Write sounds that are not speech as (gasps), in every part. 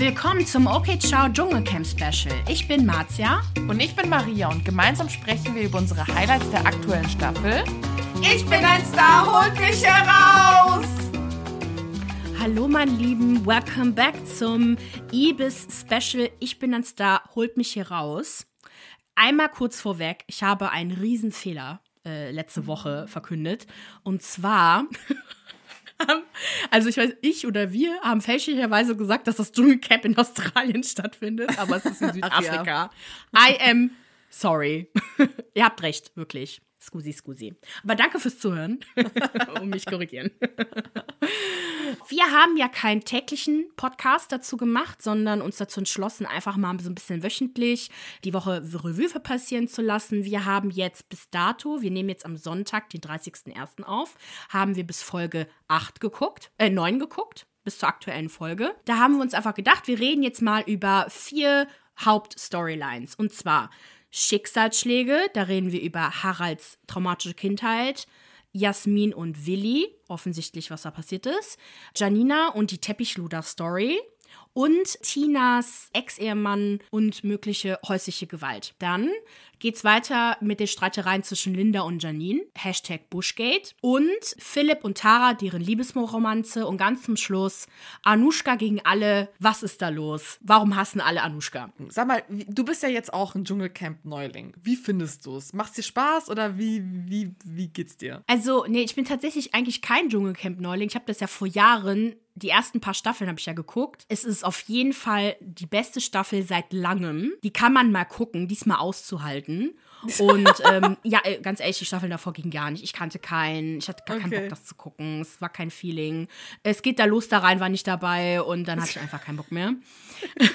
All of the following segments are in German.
Willkommen zum OK Ciao Dschungelcamp Special. Ich bin Marzia. Und ich bin Maria und gemeinsam sprechen wir über unsere Highlights der aktuellen Staffel. Ich bin ein Star, holt mich heraus! Hallo, mein Lieben, welcome back zum Ibis Special. Ich bin ein Star, holt mich hier raus. Einmal kurz vorweg, ich habe einen Riesenfehler äh, letzte Woche verkündet. Und zwar (laughs) also ich weiß, ich oder wir haben fälschlicherweise gesagt, dass das Dschungelcamp in Australien (laughs) stattfindet, aber es ist in Südafrika. ja. I am sorry. (laughs) Ihr habt recht, wirklich. Scusi, scusi. Aber danke fürs Zuhören und (laughs) mich korrigieren. Wir haben ja keinen täglichen Podcast dazu gemacht, sondern uns dazu entschlossen, einfach mal so ein bisschen wöchentlich die Woche Revue passieren zu lassen. Wir haben jetzt bis dato, wir nehmen jetzt am Sonntag, den 30.01. auf, haben wir bis Folge 8 geguckt, äh, 9 geguckt, bis zur aktuellen Folge. Da haben wir uns einfach gedacht, wir reden jetzt mal über vier Hauptstorylines. Und zwar Schicksalsschläge, da reden wir über Haralds traumatische Kindheit, Jasmin und Willi, offensichtlich, was da passiert ist, Janina und die Teppichluder-Story und Tinas Ex-Ehemann und mögliche häusliche Gewalt. Dann geht's weiter mit den Streitereien zwischen Linda und Janine, Hashtag Bushgate, und Philipp und Tara, deren Liebesromanze und ganz zum Schluss Anushka gegen alle. Was ist da los? Warum hassen alle Anushka? Sag mal, du bist ja jetzt auch ein Dschungelcamp-Neuling. Wie findest du es? Macht dir Spaß oder wie, wie, wie geht's dir? Also, nee, ich bin tatsächlich eigentlich kein Dschungelcamp-Neuling. Ich habe das ja vor Jahren die ersten paar Staffeln habe ich ja geguckt. Es ist auf jeden Fall die beste Staffel seit langem. Die kann man mal gucken, diesmal auszuhalten. (laughs) Und ähm, ja, äh, ganz ehrlich, die Staffeln davor ging gar nicht. Ich kannte keinen, ich hatte gar okay. keinen Bock, das zu gucken. Es war kein Feeling. Es geht da los da rein, war nicht dabei und dann hatte ich einfach keinen Bock mehr. (laughs)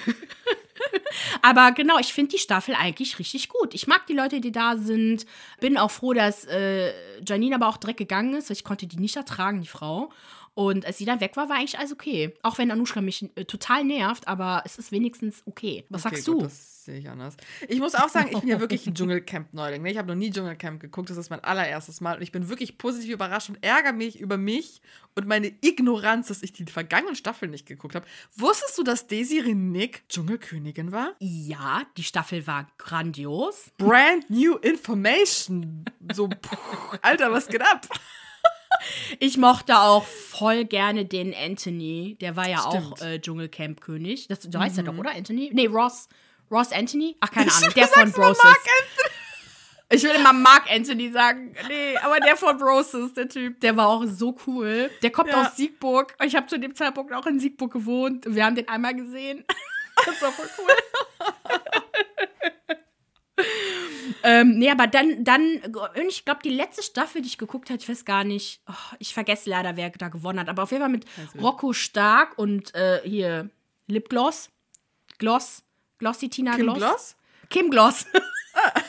Aber genau, ich finde die Staffel eigentlich richtig gut. Ich mag die Leute, die da sind. Bin auch froh, dass äh, Janine aber auch direkt gegangen ist. Ich konnte die nicht ertragen, die Frau. Und als sie dann weg war, war eigentlich alles okay. Auch wenn Anushka mich äh, total nervt, aber es ist wenigstens okay. Was okay, sagst gut, du? Das sehe ich anders. Ich muss auch sagen, ich bin ja wirklich ein Dschungelcamp-Neuling. Ne? Ich habe noch nie Dschungelcamp geguckt, das ist mein allererstes Mal. Und ich bin wirklich positiv überrascht und ärgere mich über mich und meine Ignoranz, dass ich die vergangenen Staffeln nicht geguckt habe. Wusstest du, dass Desiree Nick Dschungelkönigin war? Ja, die Staffel war grandios. Brand new information. So, pff, Alter, was geht ab? Ich mochte auch voll gerne den Anthony. Der war ja Stimmt. auch äh, Dschungelcamp-König. Das, du heißt mhm. ja doch, oder? Anthony? Nee, Ross. Ross Anthony? Ach, keine (laughs) Ahnung. Der von Broses. Ich will immer Mark Anthony sagen. Nee, aber der von Broses, der Typ, der war auch so cool. Der kommt ja. aus Siegburg. Ich habe zu dem Zeitpunkt auch in Siegburg gewohnt. Wir haben den einmal gesehen. (laughs) Das war voll cool. (laughs) Ähm, nee, aber dann, dann, ich glaube, die letzte Staffel, die ich geguckt habe, ich weiß gar nicht, oh, ich vergesse leider, wer da gewonnen hat, aber auf jeden Fall mit also. Rocco Stark und äh, hier Lipgloss. Gloss. Glossy Tina Kim Gloss. Gloss? Kim Gloss. Ah. (laughs)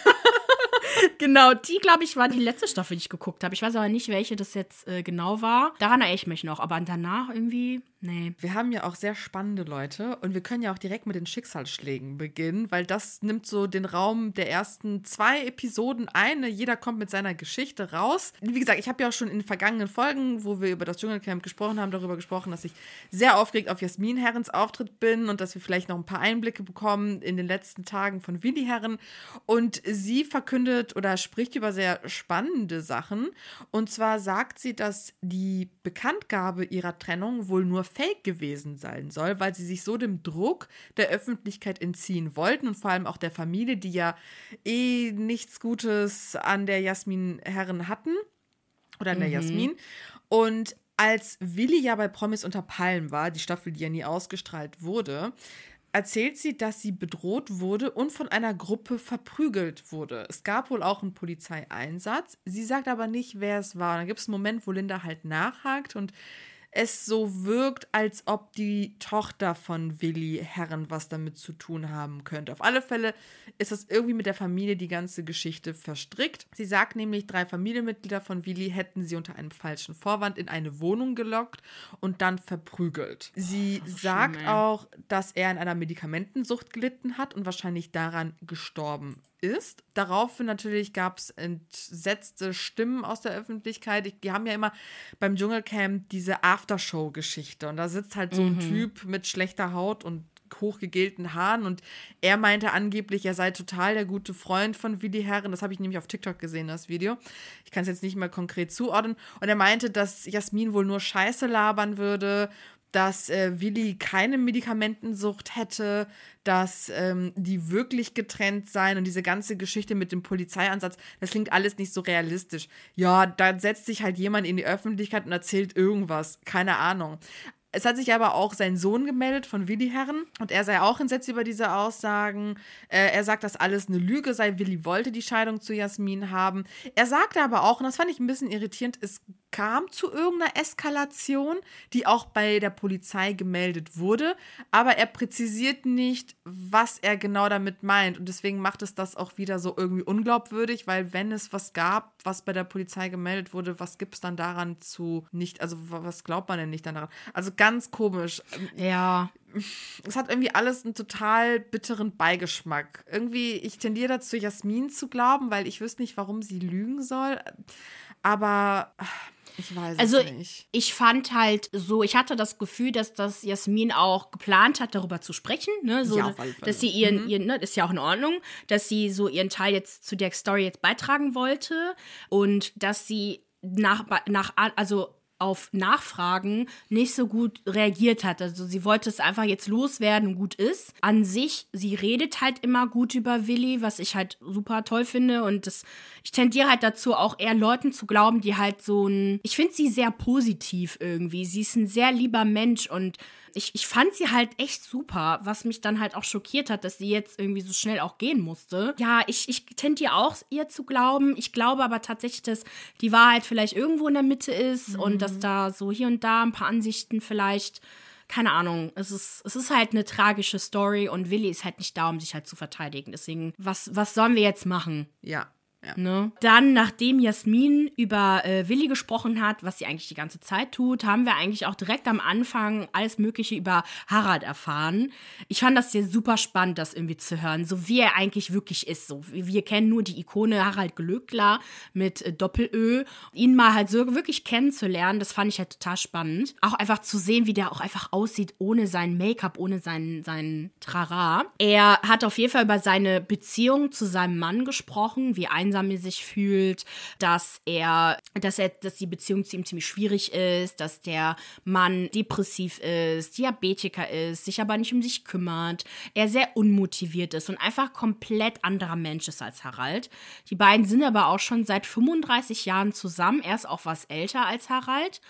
(laughs) genau, die, glaube ich, war die letzte Staffel, die ich geguckt habe. Ich weiß aber nicht, welche das jetzt äh, genau war. Daran erinnere ich mich noch, aber danach irgendwie. Nee. Wir haben ja auch sehr spannende Leute und wir können ja auch direkt mit den Schicksalsschlägen beginnen, weil das nimmt so den Raum der ersten zwei Episoden ein. Jeder kommt mit seiner Geschichte raus. Wie gesagt, ich habe ja auch schon in den vergangenen Folgen, wo wir über das Dschungelcamp gesprochen haben, darüber gesprochen, dass ich sehr aufgeregt auf Jasmin Herrens Auftritt bin und dass wir vielleicht noch ein paar Einblicke bekommen in den letzten Tagen von Willi Herren. Und sie verkündet oder spricht über sehr spannende Sachen. Und zwar sagt sie, dass die Bekanntgabe ihrer Trennung wohl nur fake gewesen sein soll, weil sie sich so dem Druck der Öffentlichkeit entziehen wollten und vor allem auch der Familie, die ja eh nichts Gutes an der Jasmin Herren hatten oder an der mhm. Jasmin. Und als Willi ja bei Promis unter Palmen war, die Staffel, die ja nie ausgestrahlt wurde, erzählt sie, dass sie bedroht wurde und von einer Gruppe verprügelt wurde. Es gab wohl auch einen Polizeieinsatz. Sie sagt aber nicht, wer es war. Dann gibt es einen Moment, wo Linda halt nachhakt und es so wirkt, als ob die Tochter von Willi Herren was damit zu tun haben könnte. Auf alle Fälle ist das irgendwie mit der Familie die ganze Geschichte verstrickt. Sie sagt nämlich, drei Familienmitglieder von Willi hätten sie unter einem falschen Vorwand in eine Wohnung gelockt und dann verprügelt. Sie oh, sagt schlimm, auch, dass er in einer Medikamentensucht gelitten hat und wahrscheinlich daran gestorben ist. Daraufhin natürlich gab es entsetzte Stimmen aus der Öffentlichkeit. Die haben ja immer beim Dschungelcamp diese Aftershow-Geschichte und da sitzt halt so ein mhm. Typ mit schlechter Haut und hochgegelten Haaren und er meinte angeblich, er sei total der gute Freund von Willi Herren. Das habe ich nämlich auf TikTok gesehen, das Video. Ich kann es jetzt nicht mehr konkret zuordnen. Und er meinte, dass Jasmin wohl nur Scheiße labern würde dass äh, Willi keine Medikamentensucht hätte, dass ähm, die wirklich getrennt seien und diese ganze Geschichte mit dem Polizeiansatz, das klingt alles nicht so realistisch. Ja, da setzt sich halt jemand in die Öffentlichkeit und erzählt irgendwas, keine Ahnung. Es hat sich aber auch sein Sohn gemeldet von Willi Herren und er sei auch entsetzt über diese Aussagen. Äh, er sagt, dass alles eine Lüge sei. Willi wollte die Scheidung zu Jasmin haben. Er sagte aber auch, und das fand ich ein bisschen irritierend, es kam zu irgendeiner Eskalation, die auch bei der Polizei gemeldet wurde, aber er präzisiert nicht, was er genau damit meint und deswegen macht es das auch wieder so irgendwie unglaubwürdig, weil wenn es was gab, was bei der Polizei gemeldet wurde, was gibt es dann daran zu nicht, also was glaubt man denn nicht daran? Also ganz komisch. Ja. Es hat irgendwie alles einen total bitteren Beigeschmack. Irgendwie, ich tendiere dazu, Jasmin zu glauben, weil ich wüsste nicht, warum sie lügen soll. Aber ich weiß also, es nicht. Ich fand halt so, ich hatte das Gefühl, dass das Jasmin auch geplant hat, darüber zu sprechen. Ne? So, Ja, dass sie ihren, Mhm. ihren, ne, das ist ja auch in Ordnung, dass sie so ihren Teil jetzt zu der Story jetzt beitragen wollte und dass sie nach, nach also auf Nachfragen nicht so gut reagiert hat. Also sie wollte es einfach jetzt loswerden gut ist. An sich, sie redet halt immer gut über Willi, was ich halt super toll finde. Und das, ich tendiere halt dazu, auch eher Leuten zu glauben, die halt so ein. Ich finde sie sehr positiv irgendwie. Sie ist ein sehr lieber Mensch und ich, ich fand sie halt echt super, was mich dann halt auch schockiert hat, dass sie jetzt irgendwie so schnell auch gehen musste. Ja, ich, ich tendiere auch ihr zu glauben. Ich glaube aber tatsächlich, dass die Wahrheit vielleicht irgendwo in der Mitte ist und dass da so hier und da ein paar Ansichten vielleicht. Keine Ahnung, es ist, es ist halt eine tragische Story und Willi ist halt nicht da, um sich halt zu verteidigen. Deswegen, was, was sollen wir jetzt machen? Ja. Ja. Ne? Dann, nachdem Jasmin über äh, Willi gesprochen hat, was sie eigentlich die ganze Zeit tut, haben wir eigentlich auch direkt am Anfang alles Mögliche über Harald erfahren. Ich fand das hier super spannend, das irgendwie zu hören, so wie er eigentlich wirklich ist. So, wir kennen nur die Ikone Harald Glöckler mit äh, Doppel-Ö. Ihn mal halt so wirklich kennenzulernen, das fand ich halt total spannend. Auch einfach zu sehen, wie der auch einfach aussieht, ohne sein Make-up, ohne seinen, seinen Trara. Er hat auf jeden Fall über seine Beziehung zu seinem Mann gesprochen, wie einsam er sich fühlt, dass er, dass er, dass die Beziehung zu ihm ziemlich schwierig ist, dass der Mann depressiv ist, Diabetiker ist, sich aber nicht um sich kümmert, er sehr unmotiviert ist und einfach komplett anderer Mensch ist als Harald. Die beiden sind aber auch schon seit 35 Jahren zusammen. Er ist auch was älter als Harald.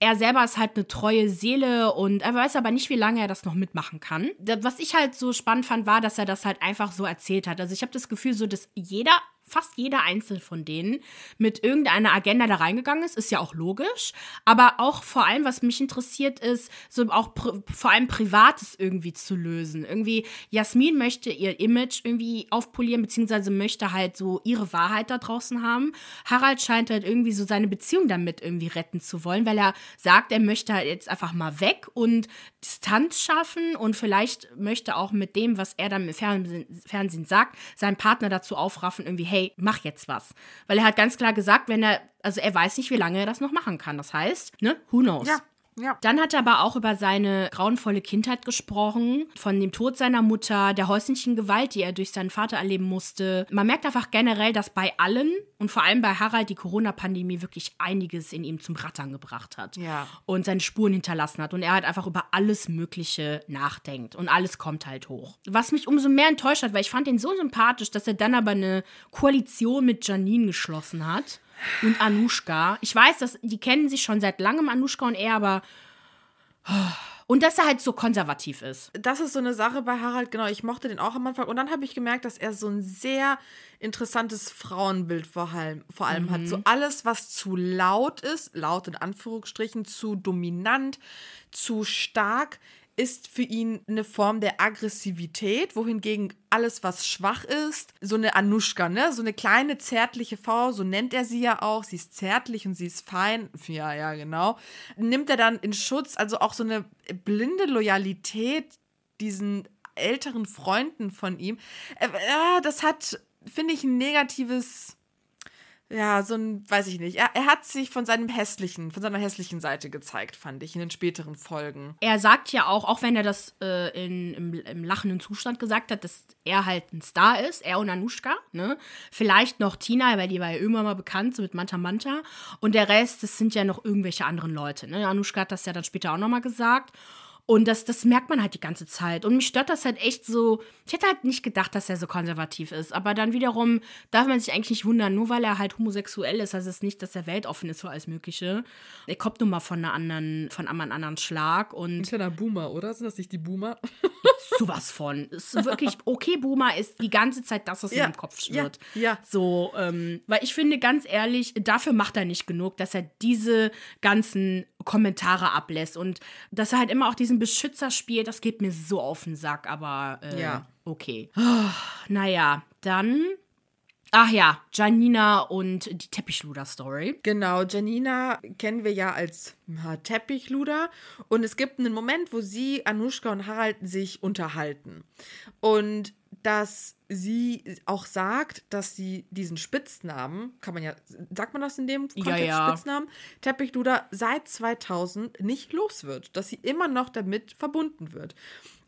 Er selber ist halt eine treue Seele und er weiß aber nicht, wie lange er das noch mitmachen kann. Was ich halt so spannend fand, war, dass er das halt einfach so erzählt hat. Also ich habe das Gefühl, so dass jeder fast jeder einzelne von denen mit irgendeiner Agenda da reingegangen ist, ist ja auch logisch. Aber auch vor allem, was mich interessiert, ist, so auch vor allem Privates irgendwie zu lösen. Irgendwie, Jasmin möchte ihr Image irgendwie aufpolieren, beziehungsweise möchte halt so ihre Wahrheit da draußen haben. Harald scheint halt irgendwie so seine Beziehung damit irgendwie retten zu wollen, weil er sagt, er möchte halt jetzt einfach mal weg und Distanz schaffen und vielleicht möchte auch mit dem, was er dann im Fernsehen, Fernsehen sagt, seinen Partner dazu aufraffen, irgendwie, hey, mach jetzt was. Weil er hat ganz klar gesagt, wenn er, also er weiß nicht, wie lange er das noch machen kann. Das heißt, ne, who knows? Ja. Ja. Dann hat er aber auch über seine grauenvolle Kindheit gesprochen, von dem Tod seiner Mutter, der häuslichen Gewalt, die er durch seinen Vater erleben musste. Man merkt einfach generell, dass bei allen und vor allem bei Harald die Corona-Pandemie wirklich einiges in ihm zum Rattern gebracht hat Ja. und seine Spuren hinterlassen hat und er halt einfach über alles Mögliche nachdenkt und alles kommt halt hoch. Was mich umso mehr enttäuscht hat, weil ich fand ihn so sympathisch, dass er dann aber eine Koalition mit Janine geschlossen hat und Anushka. Ich weiß, dass die kennen sich schon seit langem, Anushka und er, aber und dass er halt so konservativ ist. das ist so eine Sache bei Harald, genau, ich mochte den auch am Anfang. Und dann habe ich gemerkt, dass er so ein sehr interessantes Frauenbild vor allem, vor allem hat. So alles, was zu laut ist, laut in Anführungsstrichen, zu dominant, zu stark, ist für ihn eine Form der Aggressivität, wohingegen alles, was schwach ist, so eine Anuschka, ne? So eine kleine, zärtliche Frau, so nennt er sie ja auch. Sie ist zärtlich und sie ist fein. Ja, ja, genau. Nimmt er dann in Schutz, also auch so eine blinde Loyalität diesen älteren Freunden von ihm. Äh, ja, das hat, finde ich, ein negatives ja, so ein, weiß ich nicht. Er, er hat sich von seinem hässlichen, von seiner hässlichen Seite gezeigt, fand ich, in den späteren Folgen. Er sagt ja auch, auch wenn er das äh, in, im, im lachenden Zustand gesagt hat, dass er halt ein Star ist, er und Anushka, ne? Vielleicht noch Tina, weil die war ja irgendwann mal bekannt, so mit Manta Manta. Und der Rest, das sind ja noch irgendwelche anderen Leute, ne? Anushka hat das ja dann später auch nochmal gesagt. Und das, das merkt man halt die ganze Zeit. Und mich stört das halt echt so. Ich hätte halt nicht gedacht, dass er so konservativ ist. Aber dann wiederum darf man sich eigentlich nicht wundern, nur weil er halt homosexuell ist, heißt es nicht, dass er weltoffen ist für alles Mögliche. Er kommt nun mal von einer anderen, von einem anderen Schlag. Und Ein kleiner Boomer, oder? Sind das nicht die Boomer? (laughs) sowas von. Ist wirklich, okay, Boomer ist die ganze Zeit das, was Ja, in dem Kopf ja, schwirrt. ja. So, ähm, weil ich finde, ganz ehrlich, dafür macht er nicht genug, dass er diese ganzen Kommentare ablässt und dass er halt immer auch diesen Beschützer spielt, das geht mir so auf den Sack, aber äh, Ja. okay. Oh, naja, dann. Ach ja, Janina und die Teppichluder-Story. Genau, Janina kennen wir ja als Teppichluder. Und es gibt einen Moment, wo sie, Anushka und Harald sich unterhalten. Und dass sie auch sagt, dass sie diesen Spitznamen, kann man ja, sagt man das in dem Ja, Kontext, ja. Spitznamen, Teppichluder seit 2000 nicht los wird. Dass sie immer noch damit verbunden wird.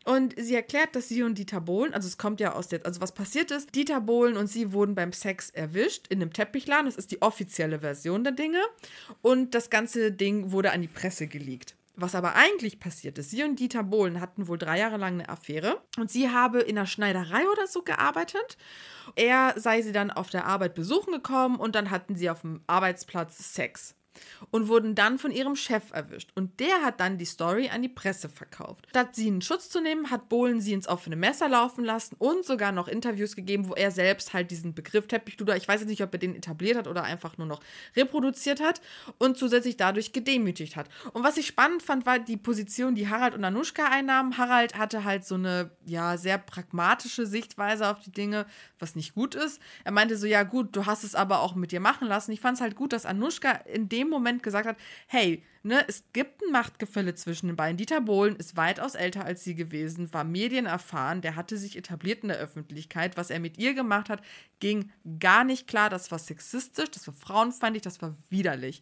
Und sie erklärt, dass sie und Dieter Bohlen, also es kommt ja aus der, also was passiert ist, Dieter Bohlen und sie wurden beim Sex erwischt in einem Teppichladen. Das ist die offizielle Version der Dinge. Und das ganze Ding wurde an die Presse geleakt. Was aber eigentlich passiert ist, sie und Dieter Bohlen hatten wohl drei Jahre lang eine Affäre und sie habe in einer Schneiderei oder so gearbeitet. Er sei sie dann auf der Arbeit besuchen gekommen und dann hatten sie auf dem Arbeitsplatz Sex und wurden dann von ihrem Chef erwischt. Und der hat dann die Story an die Presse verkauft. Statt sie in Schutz zu nehmen, hat Bohlen sie ins offene Messer laufen lassen und sogar noch Interviews gegeben, wo er selbst halt diesen Begriff Teppichluder, ich weiß jetzt nicht, ob er den etabliert hat oder einfach nur noch reproduziert hat und zusätzlich dadurch gedemütigt hat. Und was ich spannend fand, war die Position, die Harald und Anushka einnahmen. Harald hatte halt so eine, ja, sehr pragmatische Sichtweise auf die Dinge, was nicht gut ist. Er meinte so, ja gut, du hast es aber auch mit dir machen lassen. Ich fand es halt gut, dass Anushka in dem Moment gesagt hat, hey, ne, es gibt ein Machtgefälle zwischen den beiden. Dieter Bohlen ist weitaus älter als sie gewesen, war medienerfahren, der hatte sich etabliert in der Öffentlichkeit. Was er mit ihr gemacht hat, ging gar nicht klar. Das war sexistisch, das war frauenfeindlich, das war widerlich.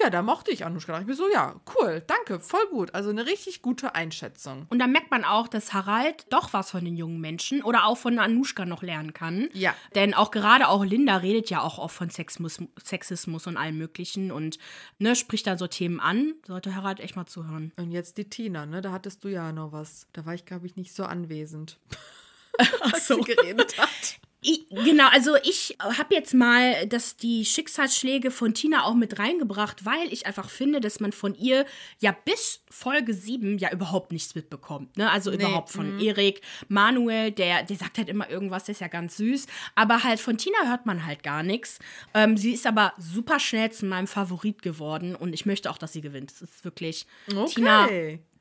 Ja, da mochte ich Anushka. Da dachte ich mir so, ja, cool, danke, voll gut. Also eine richtig gute Einschätzung. Und da merkt man auch, dass Harald doch was von den jungen Menschen oder auch von Anushka noch lernen kann. Ja. Denn auch gerade auch Linda redet ja auch oft von Sexismus, Sexismus und allem Möglichen und ne, spricht dann so Themen an. Sollte Harald echt mal zuhören. Und jetzt die Tina, ne? Da hattest du ja noch was. Da war ich, glaube ich, nicht so anwesend. (laughs) Ach als sie geredet hat. Ich, genau, also ich habe jetzt mal das, die Schicksalsschläge von Tina auch mit reingebracht, weil ich einfach finde, dass man von ihr ja bis Folge 7 ja überhaupt nichts mitbekommt. Ne? Also überhaupt von Erik, Manuel, der, der sagt halt immer irgendwas, der ist ja ganz süß. Aber halt von Tina hört man halt gar nichts. Ähm, sie ist aber super schnell zu meinem Favorit geworden und ich möchte auch, dass sie gewinnt. Es ist wirklich Okay. Tina.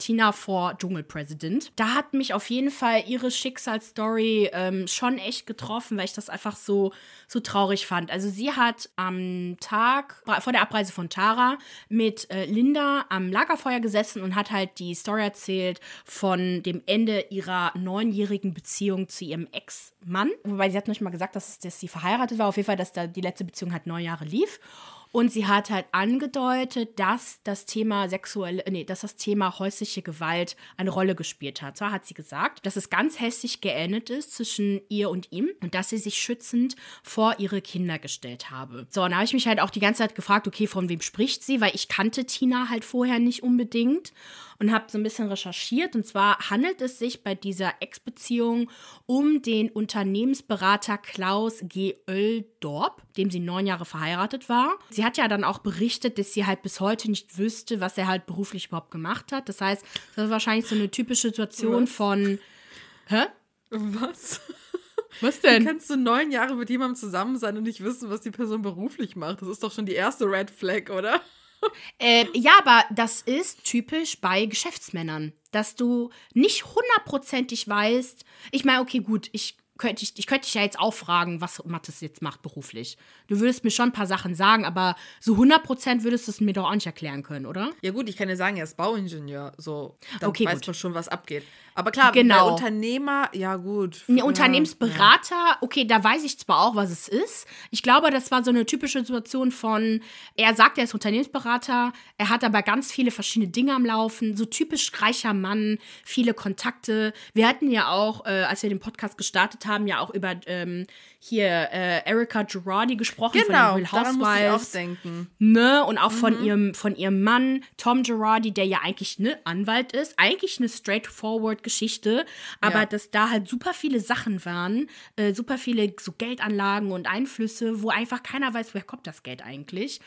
Tina vor Dschungelpräsident. Da hat mich auf jeden Fall ihre Schicksalsstory ähm, schon echt getroffen, weil ich das einfach so, so traurig fand. Also sie hat am Tag vor der Abreise von Tara mit äh, Linda am Lagerfeuer gesessen und hat halt die Story erzählt von dem Ende ihrer neunjährigen Beziehung zu ihrem Ex-Mann. Wobei sie hat nicht mal gesagt, dass, dass sie verheiratet war. Auf jeden Fall, dass da die letzte Beziehung halt neun Jahre lief. Und sie hat halt angedeutet, dass das Thema sexuelle, nee, dass das Thema häusliche Gewalt eine Rolle gespielt hat. Zwar hat sie gesagt, dass es ganz hässlich geendet ist zwischen ihr und ihm und dass sie sich schützend vor ihre Kinder gestellt habe. So, und da habe ich mich halt auch die ganze Zeit gefragt, okay, von wem spricht sie? Weil ich kannte Tina halt vorher nicht unbedingt und habe so ein bisschen recherchiert. Und zwar handelt es sich bei dieser Ex-Beziehung um den Unternehmensberater Klaus G. Oeldorp, dem sie neun Jahre verheiratet war. Sie hat ja dann auch berichtet, dass sie halt bis heute nicht wüsste, was er halt beruflich überhaupt gemacht hat. Das heißt, das ist wahrscheinlich so eine typische Situation von. Hä? Was? Was Wie kannst du neun Jahre mit jemandem zusammen sein und nicht wissen, was die Person beruflich macht? Das ist doch schon die erste Red Flag, oder? Äh, ja, aber das ist typisch bei Geschäftsmännern, dass du nicht hundertprozentig weißt. Ich meine, okay, gut, ich könnte ich, ich könnte dich ja jetzt auch fragen, was Mathis jetzt macht beruflich. Du würdest mir schon ein paar Sachen sagen, aber so 100% würdest du es mir doch auch nicht erklären können, oder? Ja gut, ich kann ja sagen, er ist Bauingenieur, so, dann Okay, weiß gut. man schon, was abgeht. Aber klar, Genau. bei Unternehmer, ja gut. Ein ja, Unternehmensberater, okay, da weiß ich zwar auch, was es ist. Ich glaube, das war so eine typische Situation von, er sagt, er ist Unternehmensberater, er hat aber ganz viele verschiedene Dinge am Laufen, so typisch reicher Mann, viele Kontakte. Wir hatten ja auch, äh, als wir den Podcast gestartet haben, ja auch über ähm, hier äh, Erika Girardi gesprochen Genau, von Real Housewives. denken. Ne? Und auch Mhm. von, ihrem, von ihrem Mann, Tom Girardi, der ja eigentlich ne Anwalt ist. Eigentlich eine straightforward Geschichte, aber Ja. dass da halt super viele Sachen waren, äh, super viele so Geldanlagen und Einflüsse, wo einfach keiner weiß, woher kommt das Geld eigentlich.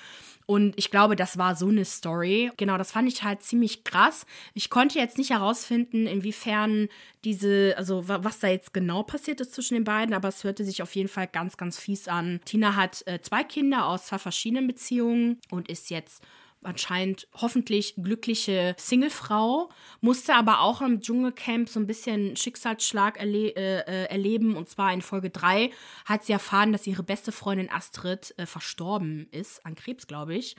Und ich glaube, das war so eine Story. Genau, das fand ich halt ziemlich krass. Ich konnte jetzt nicht herausfinden, inwiefern diese, also wa- was da jetzt genau passiert ist zwischen den beiden, aber es hörte sich auf jeden Fall ganz, ganz fies an. Tina hat äh, zwei Kinder aus zwei verschiedenen Beziehungen und ist jetzt anscheinend hoffentlich glückliche Singlefrau, musste aber auch im Dschungelcamp so ein bisschen Schicksalsschlag erle äh, äh, erleben. Und zwar in Folge 3 hat sie erfahren, dass ihre beste Freundin Astrid äh, verstorben ist, an Krebs, glaube ich.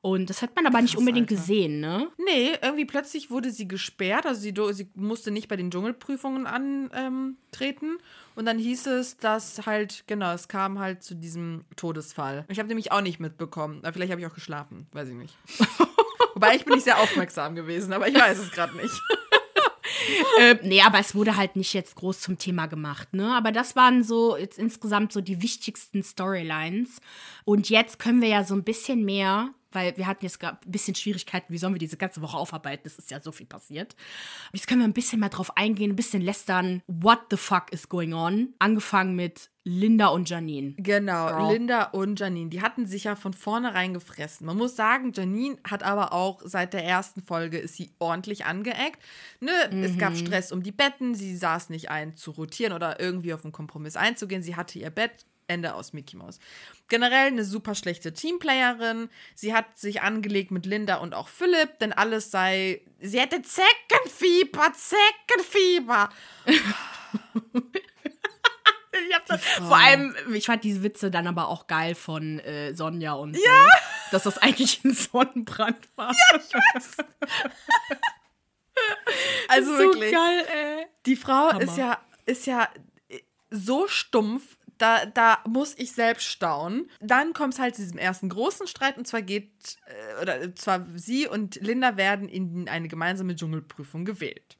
Und das hat man aber nicht Krass, unbedingt Alter. gesehen, ne? Nee, irgendwie plötzlich wurde sie gesperrt, also sie, sie musste nicht bei den Dschungelprüfungen antreten. und dann hieß es, dass halt, genau, es kam halt zu diesem Todesfall. Ich habe nämlich auch nicht mitbekommen. Vielleicht habe ich auch geschlafen, weiß ich nicht. (laughs) Wobei ich bin nicht sehr aufmerksam gewesen, aber ich weiß es gerade nicht. (laughs) äh, nee, aber es wurde halt nicht jetzt groß zum Thema gemacht, ne? Aber das waren so jetzt insgesamt so die wichtigsten Storylines. Und jetzt können wir ja so ein bisschen mehr, weil wir hatten jetzt ein bisschen Schwierigkeiten, wie sollen wir diese ganze Woche aufarbeiten? Es ist ja so viel passiert. Jetzt können wir ein bisschen mal drauf eingehen, ein bisschen lästern. What the fuck is going on? Angefangen mit Linda und Janine. Genau, Girl. Linda und Janine, die hatten sich ja von vornherein gefressen. Man muss sagen, Janine hat aber auch seit der ersten Folge ist sie ordentlich angeeckt. Ne, Es gab Stress um die Betten, sie saß nicht ein zu rotieren oder irgendwie auf einen Kompromiss einzugehen. Sie hatte ihr Bett, Ende aus Mickey Mouse. Generell eine super schlechte Teamplayerin. Sie hat sich angelegt mit Linda und auch Philipp, denn alles sei. Sie hätte Zeckenfieber, Zeckenfieber. (laughs) Ich hab das, vor allem, ich fand diese Witze dann aber auch geil von äh, Sonja und so, ja. dass das eigentlich ein Sonnenbrand war. (laughs) Also so wirklich. geil, ey. Die Frau Hammer. ist ja, ist ja so stumpf, da, da muss ich selbst staunen. Dann kommt es halt zu diesem ersten großen Streit und zwar geht, äh, oder zwar sie und Linda werden in eine gemeinsame Dschungelprüfung gewählt.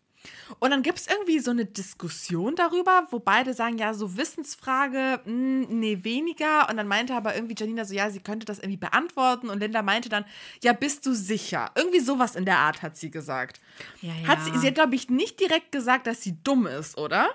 Und dann gibt es irgendwie so eine Diskussion darüber, wo beide sagen, ja, so Wissensfrage, mh, nee, weniger. Und dann meinte aber irgendwie Janina so, ja, sie könnte das irgendwie beantworten. Und Linda meinte dann, ja, bist du sicher? Irgendwie sowas in der Art hat sie gesagt. Ja, Hat ja. sie, sie hat, glaube ich, nicht direkt gesagt, dass sie dumm ist, oder?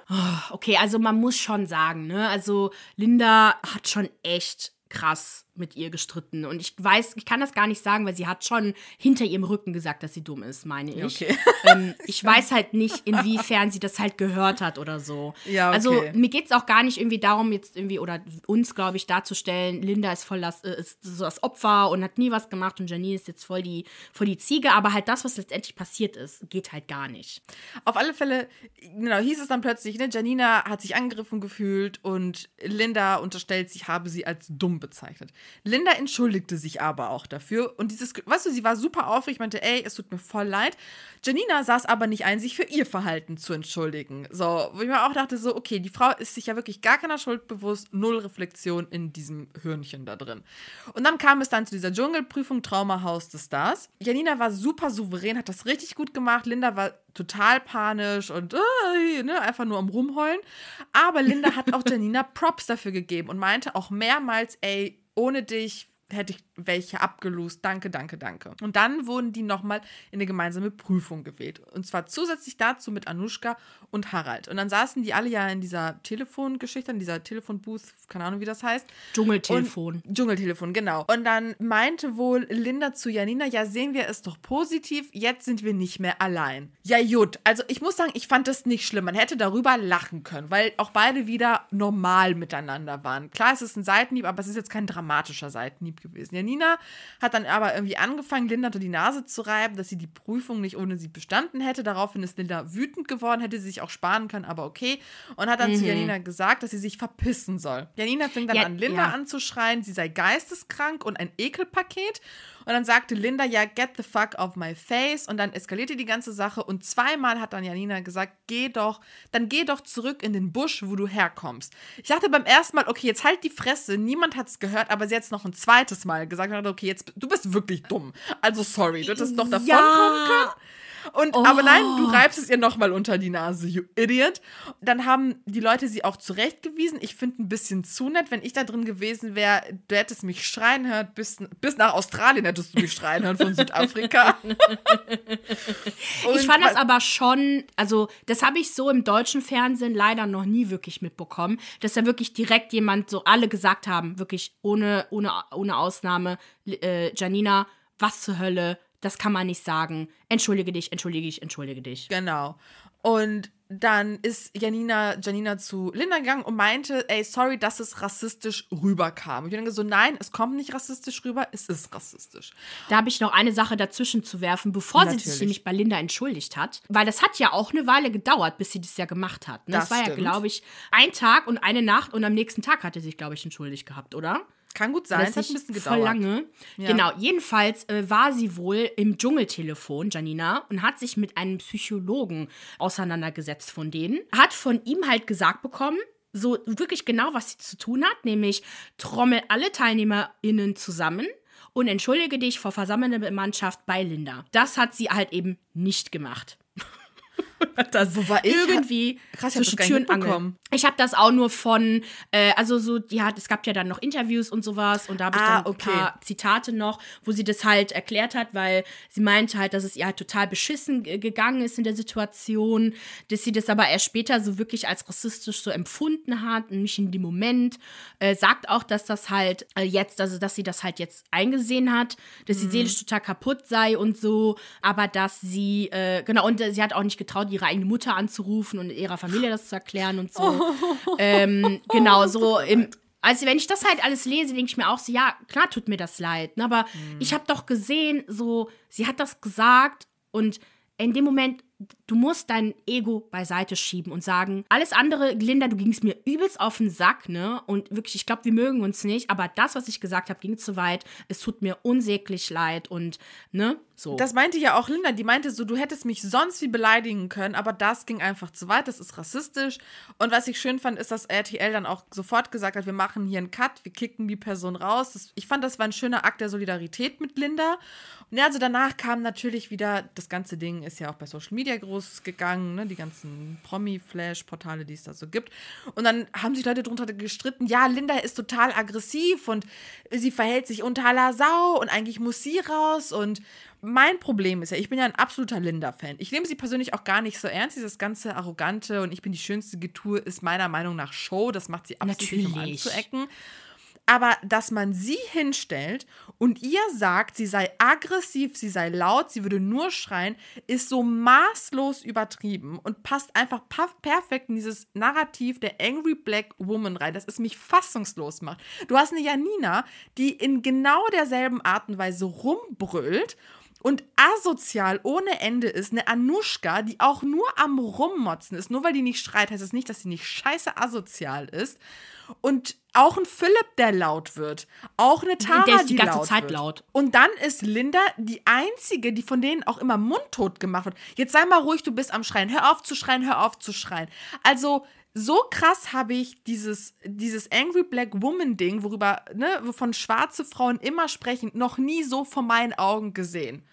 Okay, also man muss schon sagen, ne? Also Linda hat schon echt krass mit ihr gestritten. Und ich weiß, ich kann das gar nicht sagen, weil sie hat schon hinter ihrem Rücken gesagt, dass sie dumm ist, meine ich. Okay. (laughs) Ähm, ich weiß halt nicht, inwiefern sie das halt gehört hat oder so. Ja, okay. Also mir geht es auch gar nicht irgendwie darum, jetzt irgendwie, oder uns, glaube ich, darzustellen, Linda ist voll das, äh, ist so das Opfer und hat nie was gemacht und Janine ist jetzt voll die, voll die Ziege. Aber halt das, was letztendlich passiert ist, geht halt gar nicht. Auf alle Fälle, genau, hieß es dann plötzlich, ne, Janina hat sich angegriffen gefühlt und Linda unterstellt, sie habe sie als dumm bezeichnet. Linda entschuldigte sich aber auch dafür und dieses, weißt du, sie war super aufgeregt, meinte, ey, es tut mir voll leid. Janina saß aber nicht ein, sich für ihr Verhalten zu entschuldigen. So, wo ich mir auch dachte, so, okay, die Frau ist sich ja wirklich gar keiner Schuld bewusst, null Reflexion in diesem Hörnchen da drin. Und dann kam es dann zu dieser Dschungelprüfung Traumahaus des Stars. Janina war super souverän, hat das richtig gut gemacht. Linda war total panisch und äh, ne, einfach nur am Rumheulen. Aber Linda hat auch (laughs) Janina Props dafür gegeben und meinte auch mehrmals, ey, ohne dich hätte ich welche abgelost. Danke, danke, danke. Und dann wurden die nochmal in eine gemeinsame Prüfung gewählt. Und zwar zusätzlich dazu mit Anushka und Harald. Und dann saßen die alle ja in dieser Telefongeschichte, in dieser Telefonbooth, keine Ahnung, wie das heißt. Dschungeltelefon. Und, Dschungeltelefon, genau. Und dann meinte wohl Linda zu Janina, ja, sehen wir es doch positiv, jetzt sind wir nicht mehr allein. Ja, gut. Also ich muss sagen, ich fand das nicht schlimm. Man hätte darüber lachen können, weil auch beide wieder normal miteinander waren. Klar, es ist ein Seitenhieb, aber es ist jetzt kein dramatischer Seitenhieb gewesen. Janina hat dann aber irgendwie angefangen, Linda unter die Nase zu reiben, dass sie die Prüfung nicht ohne sie bestanden hätte. Daraufhin ist Linda wütend geworden, hätte sie sich auch sparen können, aber okay. Und hat dann mhm. zu Janina gesagt, dass sie sich verpissen soll. Janina fing dann ja, an, Linda ja. anzuschreien, sie sei geisteskrank und ein Ekelpaket. Und dann sagte Linda, ja, get the fuck off my face. Und dann eskalierte die ganze Sache. Und zweimal hat dann Janina gesagt, geh doch, dann geh doch zurück in den Busch, wo du herkommst. Ich dachte beim ersten Mal, okay, jetzt halt die Fresse. Niemand hat es gehört, aber sie hat es noch ein zweites Mal gesagt. okay, jetzt, du bist wirklich dumm. Also sorry, du hättest noch davon ja. kommen können. Und, oh. Aber nein, du oh. reibst es ihr nochmal unter die Nase, you idiot. Dann haben die Leute sie auch zurechtgewiesen. Ich finde ein bisschen zu nett, wenn ich da drin gewesen wäre, du hättest mich schreien hören, bis, bis nach Australien hättest du mich schreien hören von (laughs) Südafrika. ich fand das aber schon, also das habe ich so im deutschen Fernsehen leider noch nie wirklich mitbekommen, dass da wirklich direkt jemand, so alle gesagt haben, wirklich ohne, ohne, ohne Ausnahme, äh, Janina, was zur Hölle, das kann man nicht sagen. Entschuldige dich, entschuldige dich, entschuldige dich. Genau. Und dann ist Janina, Janina zu Linda gegangen und meinte, ey, sorry, dass es rassistisch rüberkam. Und ich denke so, nein, es kommt nicht rassistisch rüber, es ist rassistisch. Da habe ich noch eine Sache dazwischen zu werfen, bevor Natürlich. sie sich nämlich bei Linda entschuldigt hat. Weil das hat ja auch eine Weile gedauert, bis sie das ja gemacht hat. Ne? Das, das war stimmt. ja, glaube ich, ein Tag und eine Nacht und am nächsten Tag hatte sie sich, glaube ich, entschuldigt gehabt, oder? Kann gut sein, es hat ein bisschen gedauert. Voll lange. Ja. Genau, jedenfalls äh, war sie wohl im Dschungeltelefon, Janina, und hat sich mit einem Psychologen auseinandergesetzt von denen. Hat von ihm halt gesagt bekommen, so wirklich genau, was sie zu tun hat, nämlich trommel alle TeilnehmerInnen zusammen und entschuldige dich vor versammelnder Mannschaft bei Linda. Das hat sie halt eben nicht gemacht. (laughs) (laughs) das Wo war ich? irgendwie Krass, zwischen Tür und Angel. Ich habe das auch nur von, äh, also so, ja, es gab ja dann noch Interviews und sowas und da habe ich ah, dann okay. ein paar Zitate noch, wo sie das halt erklärt hat, weil sie meinte halt, dass es ihr halt total beschissen gegangen ist in der Situation, dass sie das aber erst später so wirklich als rassistisch so empfunden hat und nicht in dem Moment. Äh, sagt auch, dass das halt äh, jetzt, also dass sie das halt jetzt eingesehen hat, dass sie mhm. seelisch total kaputt sei und so, aber dass sie, äh, genau, und äh, sie hat auch nicht getraut, ihre eigene Mutter anzurufen und ihrer Familie das zu erklären und so. (laughs) Oh. Ähm, genau, so im, also wenn ich das halt alles lese, denke ich mir auch so, ja, klar tut mir das leid. Ne? Aber mhm. ich habe doch gesehen, so, sie hat das gesagt und in dem Moment du musst dein Ego beiseite schieben und sagen, alles andere, Linda, du gingst mir übelst auf den Sack, ne? Und wirklich, ich glaube, wir mögen uns nicht, aber das, was ich gesagt habe, ging zu weit. Es tut mir unsäglich leid und, ne? So. Das meinte ja auch Linda, die meinte so, du hättest mich sonst wie beleidigen können, aber das ging einfach zu weit, das ist rassistisch. Und was ich schön fand, ist, dass RTL dann auch sofort gesagt hat, wir machen hier einen Cut, wir kicken die Person raus. Das, ich fand, das war ein schöner Akt der Solidarität mit Linda. Und ja, also danach kam natürlich wieder, das ganze Ding ist ja auch bei Social Media groß gegangen, ne? die ganzen Promi-Flash-Portale, die es da so gibt. Und dann haben sich Leute drunter gestritten, ja, Linda ist total aggressiv und sie verhält sich unter aller Sau und eigentlich muss sie raus und mein Problem ist ja, ich bin ja ein absoluter Linda-Fan. Ich nehme sie persönlich auch gar nicht so ernst. Dieses ganze Arrogante und ich bin die schönste Getue ist meiner Meinung nach Show. Das macht sie absolut nicht, um anzuecken. Aber dass man sie hinstellt und ihr sagt, sie sei aggressiv, sie sei laut, sie würde nur schreien, ist so maßlos übertrieben und passt einfach perfekt in dieses Narrativ der Angry Black Woman rein, dass es mich fassungslos macht. Du hast eine Janina, die in genau derselben Art und Weise rumbrüllt und asozial ohne Ende ist eine Anushka, die auch nur am Rummotzen ist. Nur weil die nicht schreit, heißt es das nicht, dass sie nicht scheiße asozial ist. Und auch ein Philipp, der laut wird. Auch eine Tara, der ist die, die ganze laut Zeit wird. laut. Und dann ist Linda die einzige, die von denen auch immer mundtot gemacht wird. Jetzt sei mal ruhig, du bist am Schreien. Hör auf zu schreien, hör auf zu schreien. Also so krass habe ich dieses, dieses Angry Black Woman Ding, worüber, ne, wovon schwarze Frauen immer sprechen, noch nie so vor meinen Augen gesehen.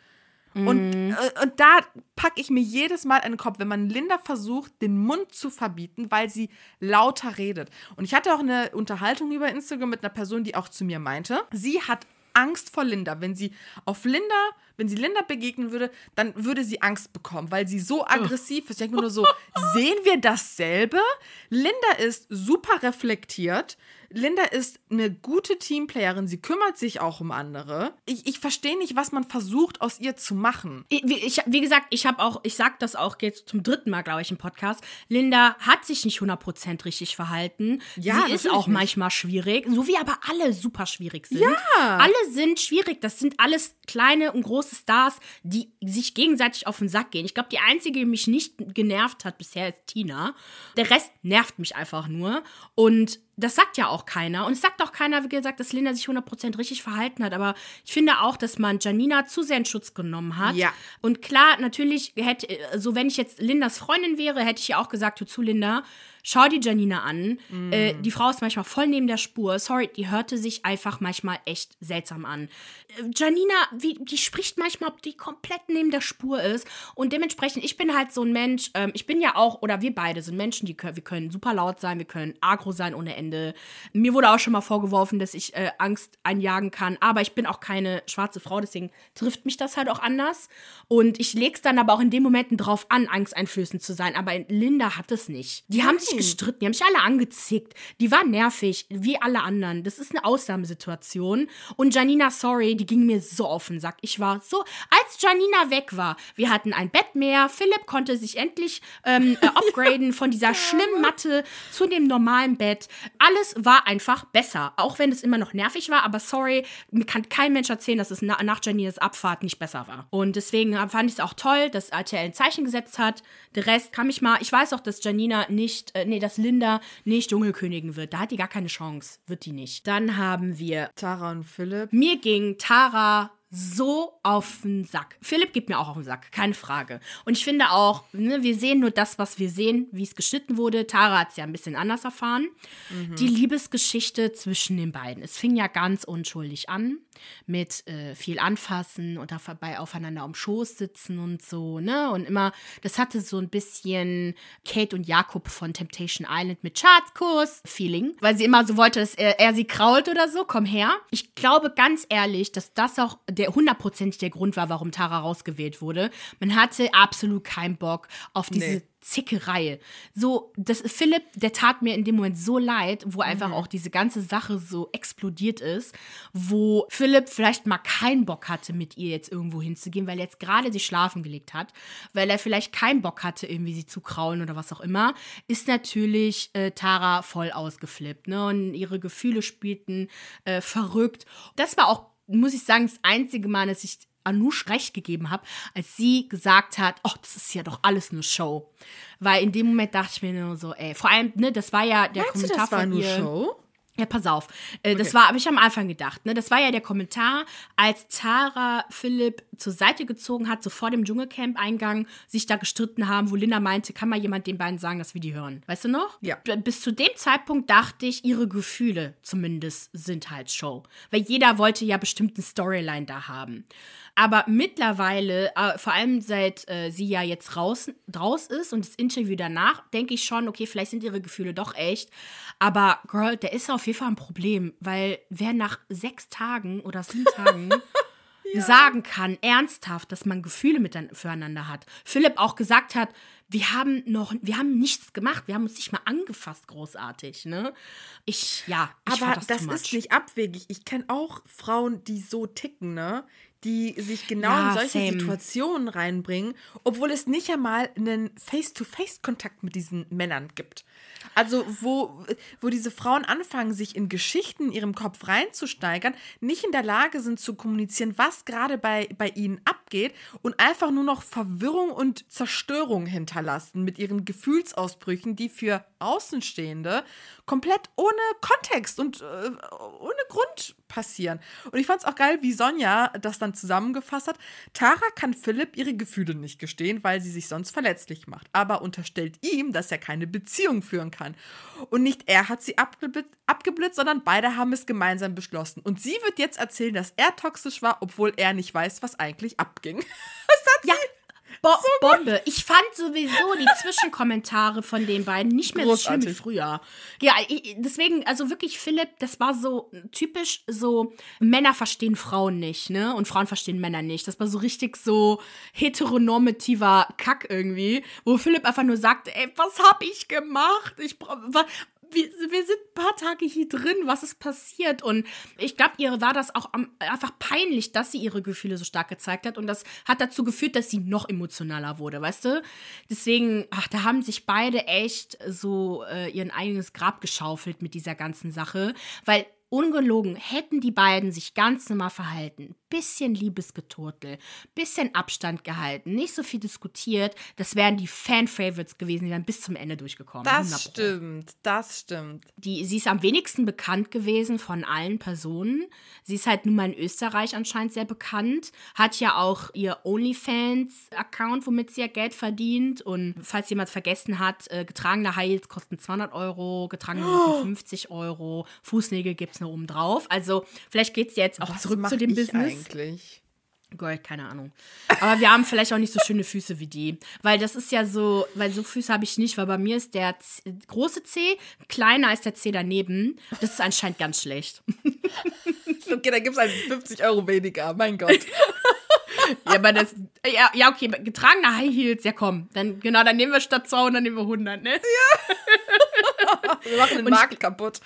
Und, mhm. äh, und da packe ich mir jedes Mal in den Kopf, wenn man Linda versucht, den Mund zu verbieten, weil sie lauter redet. Und ich hatte auch eine Unterhaltung über Instagram mit einer Person, die auch zu mir meinte, sie hat Angst vor Linda. Wenn sie auf Linda, wenn sie Linda begegnen würde, dann würde sie Angst bekommen, weil sie so aggressiv ist. Ich denke mir nur so, sehen wir dasselbe? Linda ist super reflektiert. Linda ist eine gute Teamplayerin. Sie kümmert sich auch um andere. Ich, ich verstehe nicht, was man versucht, aus ihr zu machen. Ich, wie, ich, wie gesagt, ich habe auch, ich sag das auch jetzt zum dritten Mal, glaube ich, im Podcast. Linda hat sich nicht 100% richtig verhalten. Ja, Sie ist auch nicht. manchmal schwierig, so wie aber alle super schwierig sind. Ja. Alle sind schwierig. Das sind alles kleine und große Stars, die sich gegenseitig auf den Sack gehen. Ich glaube, die einzige, die mich nicht genervt hat bisher, ist Tina. Der Rest nervt mich einfach nur. Und das sagt ja auch keiner. Und es sagt auch keiner, wie gesagt, dass Linda sich 100% richtig verhalten hat. Aber ich finde auch, dass man Janina zu sehr in Schutz genommen hat. Ja. Und klar, natürlich hätte, so wenn ich jetzt Lindas Freundin wäre, hätte ich ja auch gesagt, du zu Linda, schau die Janina an. Äh, die Frau ist manchmal voll neben der Spur. Sorry, die hörte sich einfach manchmal echt seltsam an. Äh, Janina, wie, die spricht manchmal, ob die komplett neben der Spur ist. Und dementsprechend, ich bin halt so ein Mensch, ähm, ich bin ja auch, oder wir beide sind Menschen, die können, wir können super laut sein, wir können agro sein ohne Ende. Mir wurde auch schon mal vorgeworfen, dass ich äh, Angst einjagen kann, aber ich bin auch keine schwarze Frau, deswegen trifft mich das halt auch anders. Und ich leg's dann aber auch in den Momenten drauf an, angsteinflößend zu sein. Aber Linda hat es nicht. Die haben sich Nein. gestritten, die haben sich alle angezickt. Die war nervig, wie alle anderen. Das ist eine Ausnahmesituation. Und Janina, sorry, die ging mir so auf den Sack. Ich war so, als Janina weg war, wir hatten ein Bett mehr. Philipp konnte sich endlich ähm, äh, (laughs) upgraden von dieser schlimmen Matte zu dem normalen Bett. Alles war einfach besser. Auch wenn es immer noch nervig war, aber sorry, mir kann kein Mensch erzählen, dass es na nach Janinas Abfahrt nicht besser war. Und deswegen fand ich es auch toll, dass RTL ein Zeichen gesetzt hat. Der Rest kann mich mal. Ich weiß auch, dass Janina nicht, äh, nee, dass Linda nicht Dschungelkönigin wird. Da hat die gar keine Chance. Wird die nicht. Dann haben wir Tara und Philipp. mir ging Tara so auf den Sack. Philipp gibt mir auch auf den Sack, keine Frage. Und ich finde auch, ne, wir sehen nur das, was wir sehen, wie es geschnitten wurde. Tara hat es ja ein bisschen anders erfahren. Die Liebesgeschichte zwischen den beiden. Es fing ja ganz unschuldig an mit äh, viel Anfassen und dabei aufeinander am Schoß sitzen und so, ne? Und immer, das hatte so ein bisschen Kate und Jakob von Temptation Island mit Schatzkurs-Feeling, weil sie immer so wollte, dass er, er sie krault oder so, komm her. Ich glaube ganz ehrlich, dass das auch der hundertprozentig der Grund war, warum Tara rausgewählt wurde. Man hatte absolut keinen Bock auf diese Nee. Zickerei. So, das Philipp, der tat mir in dem Moment so leid, wo einfach Mhm. auch diese ganze Sache so explodiert ist, wo Philipp vielleicht mal keinen Bock hatte, mit ihr jetzt irgendwo hinzugehen, weil er jetzt gerade sie schlafen gelegt hat, weil er vielleicht keinen Bock hatte, irgendwie sie zu kraulen oder was auch immer, ist natürlich äh, Tara voll ausgeflippt, ne? Und ihre Gefühle spielten äh, verrückt. Das war auch, muss ich sagen, das einzige Mal, dass ich Anush recht gegeben habe, als sie gesagt hat, oh, das ist ja doch alles nur Show. Weil in dem Moment dachte ich mir nur so, ey, vor allem, ne, das war ja der Meinst du, Kommentar das war von nur ihr. Show? Ja, pass auf. Äh, Das war, habe ich am Anfang gedacht. Ne? Das war ja der Kommentar, als Tara Philipp zur Seite gezogen hat, so vor dem Dschungelcamp-Eingang, sich da gestritten haben, wo Linda meinte, kann mal jemand den beiden sagen, dass wir die hören. Weißt du noch? Ja. B- Bis zu dem Zeitpunkt dachte ich, ihre Gefühle zumindest sind halt Show. Weil jeder wollte ja bestimmt eine Storyline da haben. Aber mittlerweile, äh, vor allem seit äh, sie ja jetzt raus, raus ist und das Interview danach, denke ich schon, okay, vielleicht sind ihre Gefühle doch echt. Aber Girl, der ist auf jeden Fall ein Problem, weil wer nach sechs Tagen oder sieben (laughs) Tagen sagen kann, ernsthaft, dass man Gefühle miteinander füreinander hat. Philipp auch gesagt hat, wir haben noch, wir haben nichts gemacht, wir haben uns nicht mal angefasst, großartig, ne? Ich, ja, ich Aber das, das, ist nicht abwegig. Ich kenne auch Frauen, die so ticken, ne? Die sich genau Ja, in solche same. Situationen reinbringen, obwohl es nicht einmal einen Face-to-Face-Kontakt mit diesen Männern gibt. Also, wo, wo diese Frauen anfangen, sich in Geschichten in ihrem Kopf reinzusteigern, nicht in der Lage sind zu kommunizieren, was gerade bei, bei ihnen abgeht und einfach nur noch Verwirrung und Zerstörung hinterlassen mit ihren Gefühlsausbrüchen, die für Außenstehende komplett ohne Kontext und äh, ohne Grund passieren. Und ich fand es auch geil, wie Sonja das dann zusammengefasst hat. Tara kann Philipp ihre Gefühle nicht gestehen, weil sie sich sonst verletzlich macht, aber unterstellt ihm, dass er keine Beziehung führen kann. Und nicht er hat sie abgeblitzt, abgeblitzt, sondern beide haben es gemeinsam beschlossen. Und sie wird jetzt erzählen, dass er toxisch war, obwohl er nicht weiß, was eigentlich abging. (laughs) Ja, Bo Bombe. Ich fand sowieso die (laughs) Zwischenkommentare von den beiden nicht mehr so schlimm wie Großartig. früher. Ja, ich, deswegen, also wirklich, Philipp, das war so typisch so, Männer verstehen Frauen nicht, ne? Und Frauen verstehen Männer nicht. Das war so richtig so heteronormativer Kack irgendwie, wo Philipp einfach nur sagte, ey, was hab ich gemacht? Ich wir, wir sind ein paar Tage hier drin, was ist passiert? Und ich glaube, ihr war das auch am, einfach peinlich, dass sie ihre Gefühle so stark gezeigt hat. Und das hat dazu geführt, dass sie noch emotionaler wurde, weißt du? Deswegen, ach, da haben sich beide echt so äh, ihren eigenes Grab geschaufelt mit dieser ganzen Sache. Weil Ungelogen, hätten die beiden sich ganz normal verhalten, bisschen Liebesgeturtel, bisschen Abstand gehalten, nicht so viel diskutiert, das wären die Fan-Favorites gewesen, die wären bis zum Ende durchgekommen. Das stimmt, das stimmt. Die, sie ist am wenigsten bekannt gewesen von allen Personen. Sie ist halt nun mal in Österreich anscheinend sehr bekannt, hat ja auch ihr OnlyFans-Account, womit sie ja Geld verdient. Und falls jemand vergessen hat, äh, getragene Heels kosten 200 Euro, getragene oh. 50 (gasps) Euro, Fußnägel gibt es noch oben drauf. Also vielleicht geht es jetzt auch Was zurück zu dem Business. Eigentlich? Gold, keine Ahnung. Aber wir haben vielleicht auch nicht so schöne Füße wie die. Weil das ist ja so, weil so Füße habe ich nicht, weil bei mir ist der Z große C kleiner als der C daneben. Das ist anscheinend ganz schlecht. (laughs) Okay, da gibt es halt 50 Euro weniger, mein Gott. (laughs) Ja, aber das, ja, ja, okay, getragene High Heels, ja komm, dann, genau, dann nehmen wir statt 200, nehmen wir 100, ne? (laughs) Wir machen den Markt kaputt.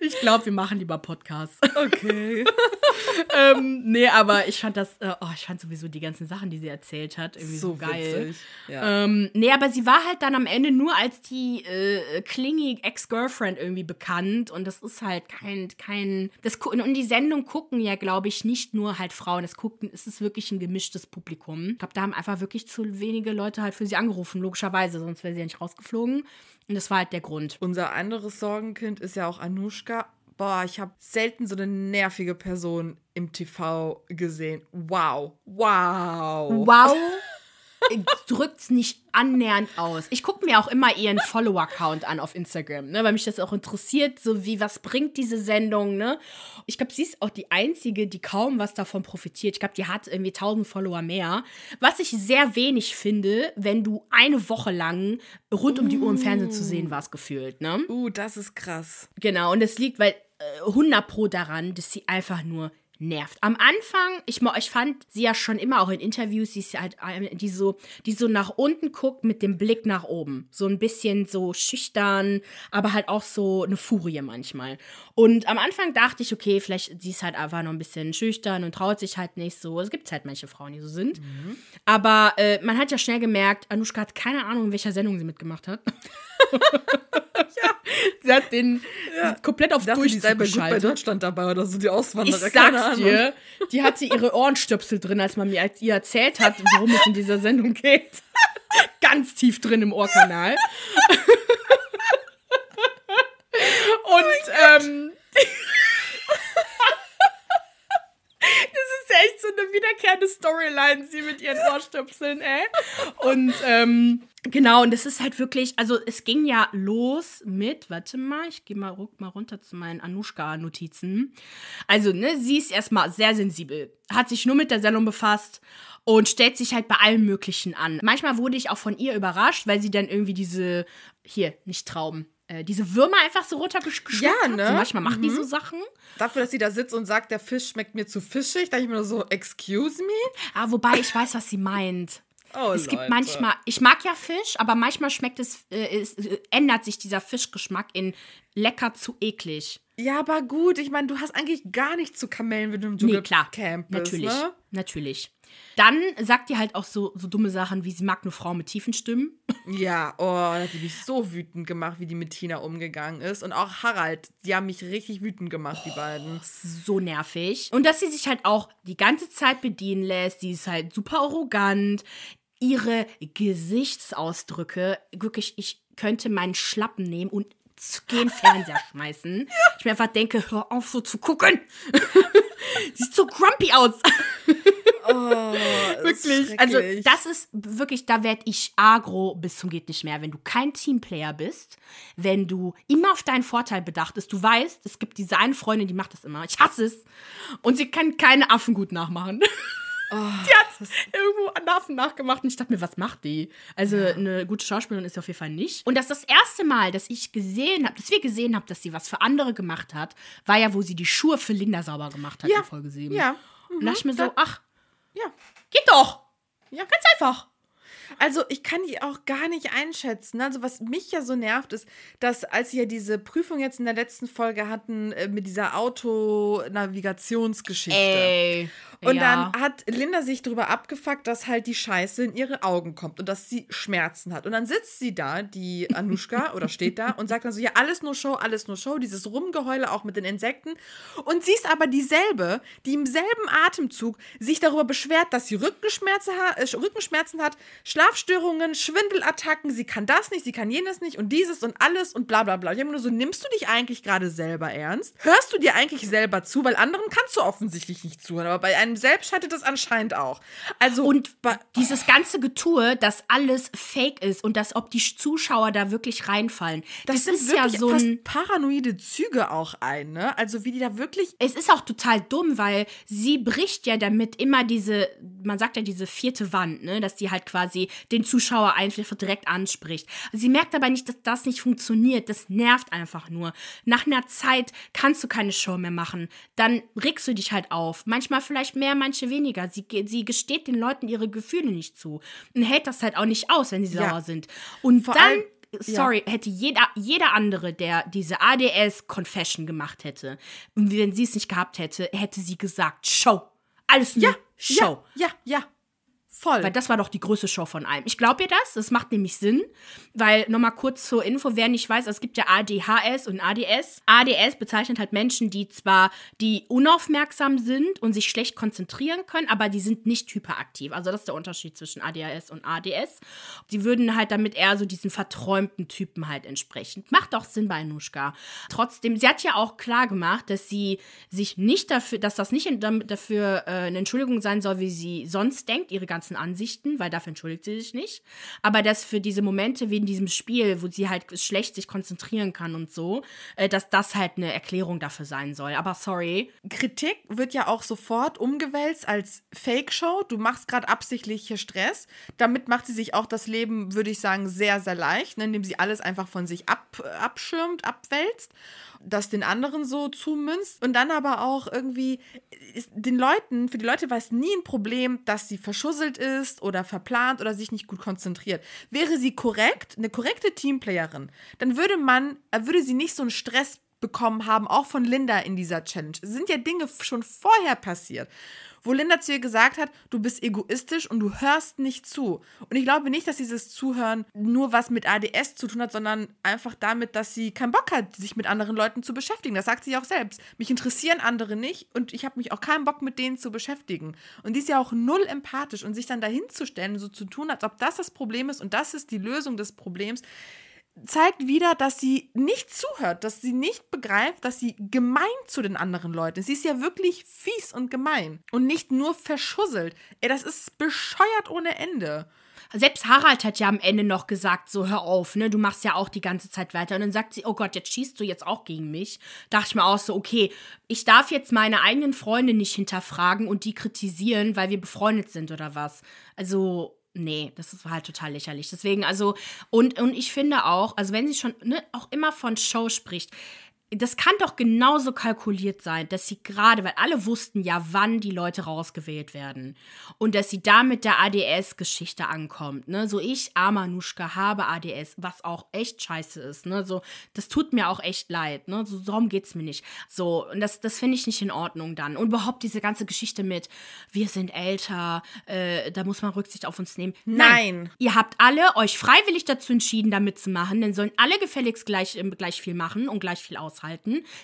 Ich glaube, wir machen lieber Podcasts. Okay. (laughs) ähm, nee, aber ich fand das, äh, oh, ich fand sowieso die ganzen Sachen, die sie erzählt hat, irgendwie so, So geil. Ja. Ähm, nee, aber sie war halt dann am Ende nur als die äh, klingy Ex-Girlfriend irgendwie bekannt und das ist halt kein, kein, das und die Sendung gucken ja, glaube ich, nicht nur halt Frauen, es gucken, es ist wirklich ein gemischtes Publikum. Ich glaube, da haben einfach wirklich zu wenige Leute halt für sie angerufen, logischerweise, sonst wäre sie ja nicht rausgeflogen und das war halt der Grund. Unser anderes Sorgenkind ist ja auch Anushka. Boah, ich habe selten so eine nervige Person im TV gesehen. Wow. Wow. Wow. Drückt's nicht annähernd aus. Ich gucke mir auch immer ihren Follower-Count an auf Instagram, ne, weil mich das auch interessiert, so wie, was bringt diese Sendung, ne? Ich glaube, sie ist auch die Einzige, die kaum was davon profitiert. Ich glaube, die hat irgendwie 1000 Follower mehr. Was ich sehr wenig finde, wenn du eine Woche lang rund um die Uhr im Fernsehen zu sehen warst, gefühlt, ne? Uh, das ist krass. Genau, und es liegt, weil äh, 100 pro daran, dass sie einfach nur nervt. Am Anfang, ich, ich fand sie ja schon immer auch in Interviews, sie ist halt die so, die so nach unten guckt mit dem Blick nach oben. So ein bisschen so schüchtern, aber halt auch so eine Furie manchmal. Und am Anfang dachte ich, okay, vielleicht sie ist halt einfach noch ein bisschen schüchtern und traut sich halt nicht so. Es gibt halt manche Frauen, die so sind. Aber äh, man hat ja schnell gemerkt, Anushka hat keine Ahnung, in welcher Sendung sie mitgemacht hat. (laughs) (laughs) Sie hat den hat komplett auf Ich dachte, die Durchzug bei geschaltet. Deutschland dabei oder so, die Ich Auswanderer. keine sag's Ahnung. dir, die hatte ihre Ohrenstöpsel drin, als man mir ihr erzählt hat, worum es in dieser Sendung geht. (laughs) Ganz tief drin im Ohrkanal. (laughs) Und ähm, das ist ja echt so eine wiederkehrende Storyline, sie mit ihren Ohrstöpseln, ey. Und ähm, genau, und das ist halt wirklich, also es ging ja los mit, warte mal, ich gehe mal, mal runter zu meinen Anushka-Notizen. Also, ne, sie ist erstmal sehr sensibel, hat sich nur mit der Sendung befasst und stellt sich halt bei allem Möglichen an. Manchmal wurde ich auch von ihr überrascht, weil sie dann irgendwie diese, hier, nicht Trauben, äh, diese Würmer einfach so runtergeschluckt Ja, hat. ne? So manchmal macht die so Sachen. Dafür, dass sie da sitzt und sagt, der Fisch schmeckt mir zu fischig, dachte ich mir nur so, excuse me? Ah, wobei ich weiß, was sie meint. (laughs) Oh, es gibt Leute. manchmal, ich mag ja Fisch, aber manchmal schmeckt es, äh, es äh, ändert sich dieser Fischgeschmack in lecker zu eklig. Ja, aber gut, ich meine, du hast eigentlich gar nichts zu Kamellen, wenn du im Nee, klar. Dschungelcamp bist, Natürlich. ne? Natürlich. Dann sagt die halt auch so, so dumme Sachen wie sie mag nur Frauen mit tiefen Stimmen. Ja, oh, das hat mich so wütend gemacht, wie die mit Tina umgegangen ist. Und auch Harald, die haben mich richtig wütend gemacht, die beiden. so nervig. Und dass sie sich halt auch die ganze Zeit bedienen lässt. Die ist halt super arrogant. Ihre Gesichtsausdrücke, wirklich, ich könnte meinen Schlappen nehmen und den Fernseher (laughs) schmeißen. Ich mir einfach denke, hör auf so zu gucken. (laughs) (laughs) Sie sieht so grumpy aus. Oh, Wirklich. Also das ist wirklich, da werd ich agro bis zum geht nicht mehr. Wenn du kein Teamplayer bist, wenn du immer auf deinen Vorteil bedacht bist, du weißt, es gibt diese eine Freundin, die macht das immer. Ich hasse es. Und sie kann keine Affen gut nachmachen. Oh, (laughs) die hat irgendwo einen Affen nachgemacht und ich dachte mir, was macht die? Also eine gute Schauspielerin ist sie auf jeden Fall nicht. Und das ist das erste Mal, dass ich gesehen habe, dass wir gesehen haben, dass sie was für andere gemacht hat, war ja, wo sie die Schuhe für Linda sauber gemacht hat Ja. in Folge 7. Ja. Und da dachte ich mir so, Ja. ach, Ja. geht doch. Ja. Ganz einfach. Also ich kann die auch gar nicht einschätzen. Also was mich ja so nervt, ist, dass als sie ja diese Prüfung jetzt in der letzten Folge hatten äh, mit dieser Autonavigationsgeschichte. Ey. Und ja. dann hat Linda sich darüber abgefuckt, dass halt die Scheiße in ihre Augen kommt und dass sie Schmerzen hat. Und dann sitzt sie da, die Anushka, (laughs) oder steht da und sagt dann so, ja, alles nur Show, alles nur Show, dieses Rumgeheule auch mit den Insekten. Und sie ist aber dieselbe, die im selben Atemzug sich darüber beschwert, dass sie Rückenschmerzen, ha äh, Rückenschmerzen hat, Schlafstörungen, Schwindelattacken, sie kann das nicht, sie kann jenes nicht und dieses und alles und bla bla bla. Ich habe nur so, nimmst du dich eigentlich gerade selber ernst? Hörst du dir eigentlich selber zu? Weil anderen kannst du offensichtlich nicht zuhören, aber bei einem selbst schaltet das anscheinend auch. Also Und dieses ganze Getue, dass alles fake ist und dass ob die Zuschauer da wirklich reinfallen. Das, das, ist sind ja so ein. paranoide Züge auch ein, ne? Also wie die da wirklich Es ist auch total dumm, weil sie bricht ja damit immer diese, man sagt ja diese vierte Wand, ne, dass die halt quasi den Zuschauer einfach direkt anspricht. Sie merkt aber nicht, dass das nicht funktioniert. Das nervt einfach nur. Nach einer Zeit kannst du keine Show mehr machen. Dann regst du dich halt auf. Manchmal vielleicht mehr, manche weniger. Sie, sie gesteht den Leuten ihre Gefühle nicht zu und hält das halt auch nicht aus, wenn sie Ja. sauer sind. Und Vor dann sorry, hätte jeder, jeder andere, der diese ADS-Confession gemacht hätte, und wenn sie es nicht gehabt hätte, hätte sie gesagt, Show. Alles nur Show. Ja, ja, ja. Voll. Weil das war doch die größte Show von allem. Ich glaube ihr das, das macht nämlich Sinn, weil nochmal kurz zur Info, wer nicht weiß, es gibt ja ADHS und ADS. ADS bezeichnet halt Menschen, die zwar die unaufmerksam sind und sich schlecht konzentrieren können, aber die sind nicht hyperaktiv. Also das ist der Unterschied zwischen ADHS und ADS. Die würden halt damit eher so diesen verträumten Typen halt entsprechen. Macht auch Sinn bei Anushka. Trotzdem, sie hat ja auch klar gemacht, dass sie sich nicht dafür, dass das nicht dafür äh, eine Entschuldigung sein soll, wie sie sonst denkt, ihre ganzen Ansichten, weil dafür entschuldigt sie sich nicht. Aber dass für diese Momente wie in diesem Spiel, wo sie halt schlecht sich konzentrieren kann und so, äh, dass das halt eine Erklärung dafür sein soll. Aber sorry. Kritik wird ja auch sofort umgewälzt als Fake-Show. Du machst gerade absichtlich hier Stress. Damit macht sie sich auch das Leben, würde ich sagen, sehr, sehr leicht, ne, indem sie alles einfach von sich ab, abschirmt, abwälzt, das den anderen so zumünzt. Und dann aber auch irgendwie den Leuten, für die Leute war es nie ein Problem, dass sie verschusselt ist oder verplant oder sich nicht gut konzentriert. Wäre sie korrekt, eine korrekte Teamplayerin, dann würde man, äh, würde sie nicht so einen Stress bekommen haben, auch von Linda in dieser Challenge. Es sind ja Dinge schon vorher passiert, wo Linda zu ihr gesagt hat, du bist egoistisch und du hörst nicht zu. Und ich glaube nicht, dass dieses Zuhören nur was mit ADS zu tun hat, sondern einfach damit, dass sie keinen Bock hat, sich mit anderen Leuten zu beschäftigen. Das sagt sie auch selbst. Mich interessieren andere nicht und ich habe mich auch keinen Bock, mit denen zu beschäftigen. Und die ist ja auch null empathisch und sich dann dahin zu stellen so zu tun, als ob das das Problem ist und das ist die Lösung des Problems, zeigt wieder, dass sie nicht zuhört, dass sie nicht begreift, dass sie gemein zu den anderen Leuten ist. Sie ist ja wirklich fies und gemein und nicht nur verschusselt. Ey, das ist bescheuert ohne Ende. Selbst Harald hat ja am Ende noch gesagt, so hör auf, ne, du machst ja auch die ganze Zeit weiter. Und dann sagt sie, oh Gott, jetzt schießt du jetzt auch gegen mich. Dachte ich mir auch so, okay, ich darf jetzt meine eigenen Freunde nicht hinterfragen und die kritisieren, weil wir befreundet sind oder was. Also, nee, das ist halt total lächerlich. Deswegen, also, und, und ich finde auch, also wenn sie schon ne, auch immer von Show spricht, das kann doch genauso kalkuliert sein, dass sie gerade, weil alle wussten ja, wann die Leute rausgewählt werden. Und dass sie da mit der ADS-Geschichte ankommt. Ne? So, ich, Amanuschka, habe ADS, was auch echt scheiße ist. Ne? So, das tut mir auch echt leid. Ne? So, darum geht's mir nicht. So, und das, das finde ich nicht in Ordnung dann. Und überhaupt diese ganze Geschichte mit, wir sind älter, äh, da muss man Rücksicht auf uns nehmen. Nein. Ihr habt alle euch freiwillig dazu entschieden, da mitzumachen. Dann sollen alle gefälligst gleich, ähm, gleich viel machen und gleich viel aushalten.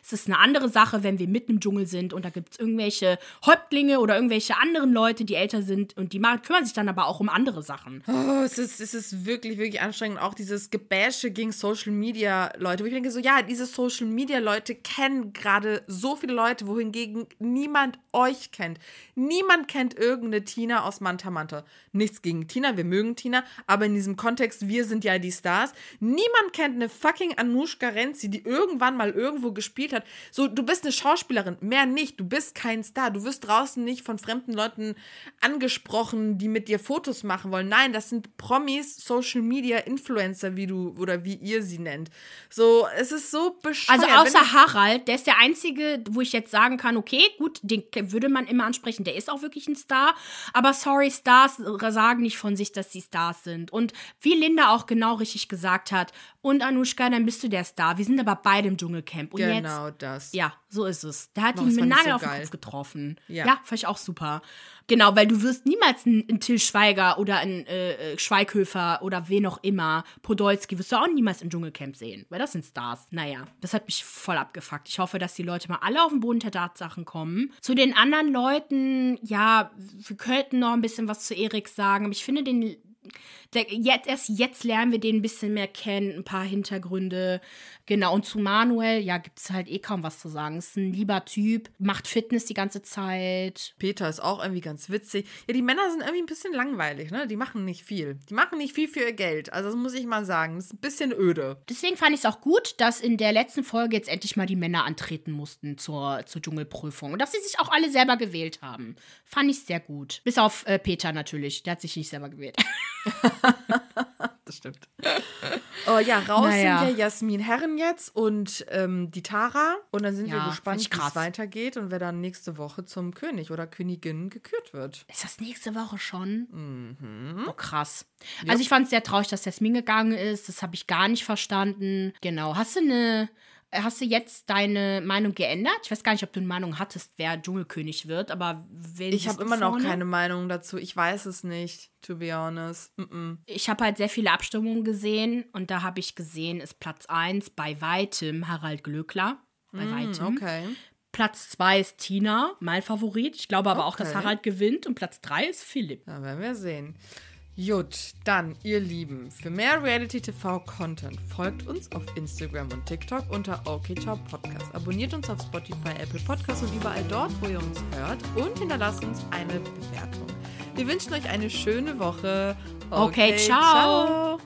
Es ist eine andere Sache, wenn wir mitten im Dschungel sind und da gibt es irgendwelche Häuptlinge oder irgendwelche anderen Leute, die älter sind und die machen, kümmern sich dann aber auch um andere Sachen. Oh, es ist, es ist wirklich, wirklich anstrengend. Auch dieses Gebäsche gegen Social Media Leute, wo ich denke so, ja, diese Social Media Leute kennen gerade so viele Leute, wohingegen niemand euch kennt. Niemand kennt irgendeine Tina aus Manta Manta. Nichts gegen Tina, wir mögen Tina, aber in diesem Kontext, wir sind ja die Stars. Niemand kennt eine fucking Anushka Renzi, die irgendwann mal irgendwo gespielt hat. So, du bist eine Schauspielerin, mehr nicht. Du bist kein Star. Du wirst draußen nicht von fremden Leuten angesprochen, die mit dir Fotos machen wollen. Nein, das sind Promis, Social Media Influencer, wie du oder wie ihr sie nennt. So, es ist so bescheuert. Also außer Harald, der ist der einzige, wo ich jetzt sagen kann, okay, gut, den würde man immer ansprechen, der ist auch wirklich ein Star. Aber sorry, Stars sagen nicht von sich, dass sie Stars sind. Und wie Linda auch genau richtig gesagt hat, und Anushka, dann bist du der Star. Wir sind aber beide im Dschungelcamp. Und genau jetzt, das. Ja, so ist es. Der hat Oh, ihn mit Nagel so auf den geil. Kopf getroffen. Ja. Ja. fand ich auch super. Genau, weil du wirst niemals einen, Till Schweiger oder einen äh, äh, Schweighöfer oder wen auch immer, Podolski, wirst du auch niemals im Dschungelcamp sehen. Weil das sind Stars. Naja, das hat mich voll abgefuckt. Ich hoffe, dass die Leute mal alle auf den Boden der Tatsachen kommen. Zu den anderen Leuten, ja, wir könnten noch ein bisschen was zu Erik sagen, aber ich finde den jetzt, erst jetzt lernen wir den ein bisschen mehr kennen, ein paar Hintergründe. Genau, und zu Manuel, ja, gibt es halt eh kaum was zu sagen. Ist ein lieber Typ, macht Fitness die ganze Zeit. Peter ist auch irgendwie ganz witzig. Ja, die Männer sind irgendwie ein bisschen langweilig, ne? Die machen nicht viel. Die machen nicht viel für ihr Geld. Also, das muss ich mal sagen. Das ist ein bisschen öde. Deswegen fand ich es auch gut, dass in der letzten Folge jetzt endlich mal die Männer antreten mussten zur, zur Dschungelprüfung. Und dass sie sich auch alle selber gewählt haben. Fand ich sehr gut. Bis auf äh, Peter natürlich. Der hat sich nicht selber gewählt. (laughs) (laughs) Das stimmt. Oh ja, raus Naja. sind ja Jasmin Herren jetzt und ähm, die Tara. Und dann sind Ja, wir gespannt, wie es weitergeht und wer dann nächste Woche zum König oder Königin gekürt wird. Ist das nächste Woche schon? Mhm. Oh, krass. Also ich fand es sehr traurig, dass Jasmin gegangen ist. Das habe ich gar nicht verstanden. Genau. Hast du eine. Hast du jetzt deine Meinung geändert? Ich weiß gar nicht, ob du eine Meinung hattest, wer Dschungelkönig wird, aber Ich habe immer noch vorne? keine Meinung dazu. Ich weiß es nicht, to be honest. Mm -mm. Ich habe halt sehr viele Abstimmungen gesehen und da habe ich gesehen, ist Platz 1 bei weitem Harald Glöckler. Bei weitem. Mm, Okay. Platz 2 ist Tina, mein Favorit. Ich glaube aber auch, dass Okay. Harald gewinnt. Und Platz 3 ist Philipp. Da werden wir sehen. Gut, dann, ihr Lieben, für mehr Reality-TV-Content folgt uns auf Instagram und TikTok unter OKCiao Podcast. Abonniert uns auf Spotify, Apple Podcasts und überall dort, wo ihr uns hört. Und hinterlasst uns eine Bewertung. Wir wünschen euch eine schöne Woche. Okay, ciao.